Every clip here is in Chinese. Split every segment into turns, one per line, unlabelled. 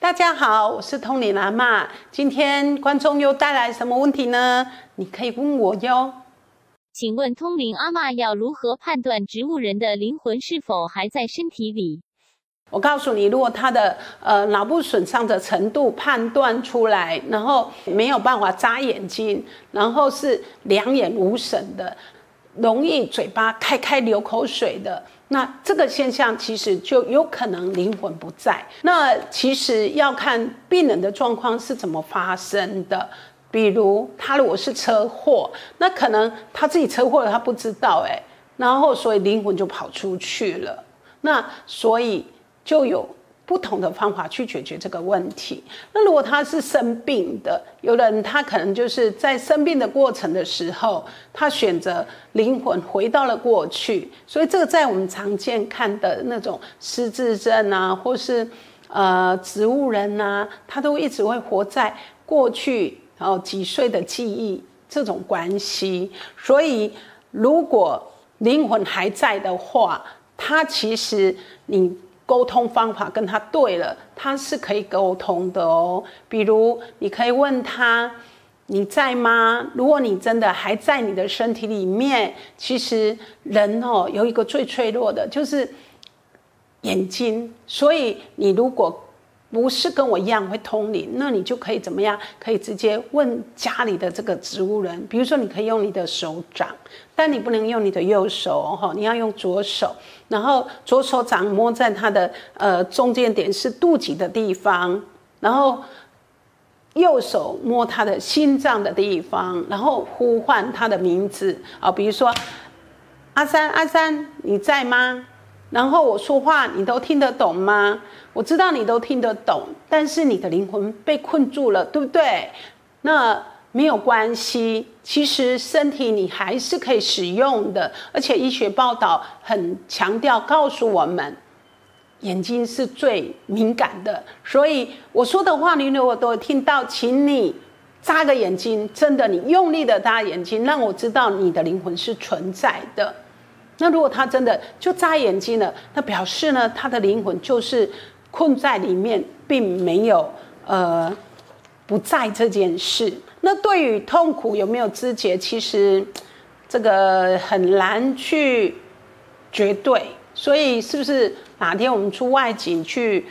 大家好，我是通灵阿妈。今天观众又带来什么问题呢？你可以问我哟。
请问通灵阿妈要如何判断植物人的灵魂是否还在身体里？
我告诉你，如果他的呃脑部损伤的程度判断出来，然后没有办法眨眼睛，然后是两眼无神的，容易嘴巴开开流口水的。那这个现象其实就有可能灵魂不在。那其实要看病人的状况是怎么发生的。比如他如果是车祸，那可能他自己车祸了，他不知道哎，然后所以灵魂就跑出去了。那所以就有。不同的方法去解决这个问题。那如果他是生病的，有的人他可能就是在生病的过程的时候，他选择灵魂回到了过去。所以这个在我们常见看的那种失智症啊，或是呃植物人啊，他都一直会活在过去，然后几岁的记忆这种关系。所以如果灵魂还在的话，他其实你。沟通方法跟他对了，他是可以沟通的哦。比如，你可以问他：“你在吗？”如果你真的还在你的身体里面，其实人哦有一个最脆弱的，就是眼睛。所以你如果不是跟我一样会通灵，那你就可以怎么样？可以直接问家里的这个植物人。比如说，你可以用你的手掌，但你不能用你的右手哦，你要用左手。然后左手掌摸在他的呃中间点是肚脐的地方，然后右手摸他的心脏的地方，然后呼唤他的名字啊，比如说阿三阿三你在吗？然后我说话你都听得懂吗？我知道你都听得懂，但是你的灵魂被困住了，对不对？那没有关系，其实身体你还是可以使用的，而且医学报道很强调告诉我们，眼睛是最敏感的，所以我说的话你如果都听到，请你眨个眼睛，真的你用力的眨眼睛，让我知道你的灵魂是存在的。那如果他真的就眨眼睛了，那表示呢，他的灵魂就是困在里面，并没有呃不在这件事。那对于痛苦有没有知觉，其实这个很难去绝对。所以是不是哪天我们出外景去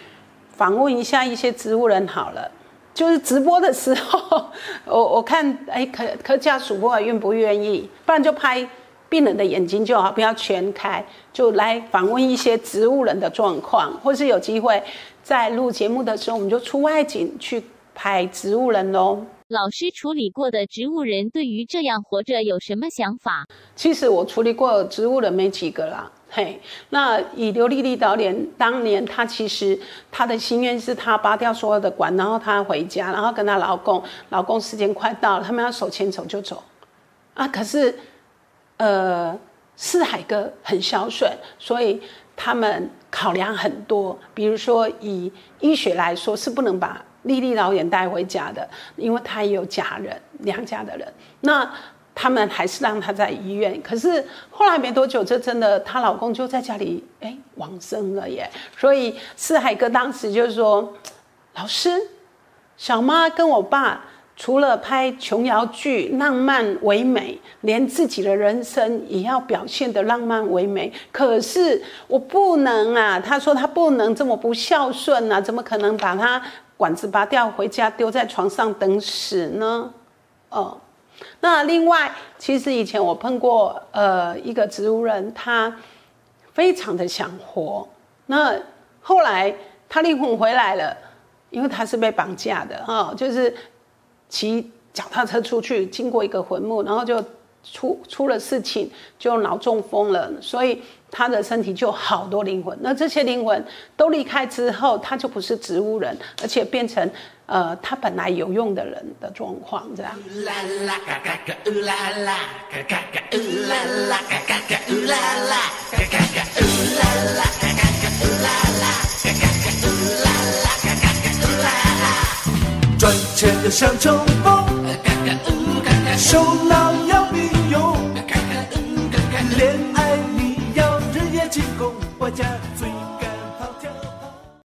访问一下一些植物人好了？就是直播的时候，我我看哎，可可家属不愿不愿意，不然就拍。病人的眼睛就好，不要全开，就来访问一些植物人的状况，或是有机会在录节目的时候，我们就出外景去拍植物人喽。
老师处理过的植物人对于这样活着有什么想法？
其实我处理过植物人没几个啦，嘿。那以刘丽丽导演当年，她其实她的心愿是她拔掉所有的管，然后她回家，然后跟她老公，老公时间快到了，他们要手牵手就走啊，可是。呃，四海哥很孝顺，所以他们考量很多。比如说，以医学来说，是不能把丽丽导演带回家的，因为她也有家人，娘家的人。那他们还是让她在医院。可是后来没多久，这真的，她老公就在家里哎往生了耶。所以四海哥当时就说：“老师，小妈跟我爸。”除了拍琼瑶剧浪漫唯美，连自己的人生也要表现的浪漫唯美。可是我不能啊！他说他不能这么不孝顺啊！怎么可能把他管子拔掉回家丢在床上等死呢？哦，那另外，其实以前我碰过呃一个植物人，他非常的想活。那后来他灵魂回来了，因为他是被绑架的哈，就是。骑脚踏车出去，经过一个坟墓，然后就出出了事情，就脑中风了，所以他的身体就好多灵魂。那这些灵魂都离开之后，他就不是植物人，而且变成呃他本来有用的人的状况，这样。钱要像冲锋，手脑要并用，恋爱你要日夜进攻，我家。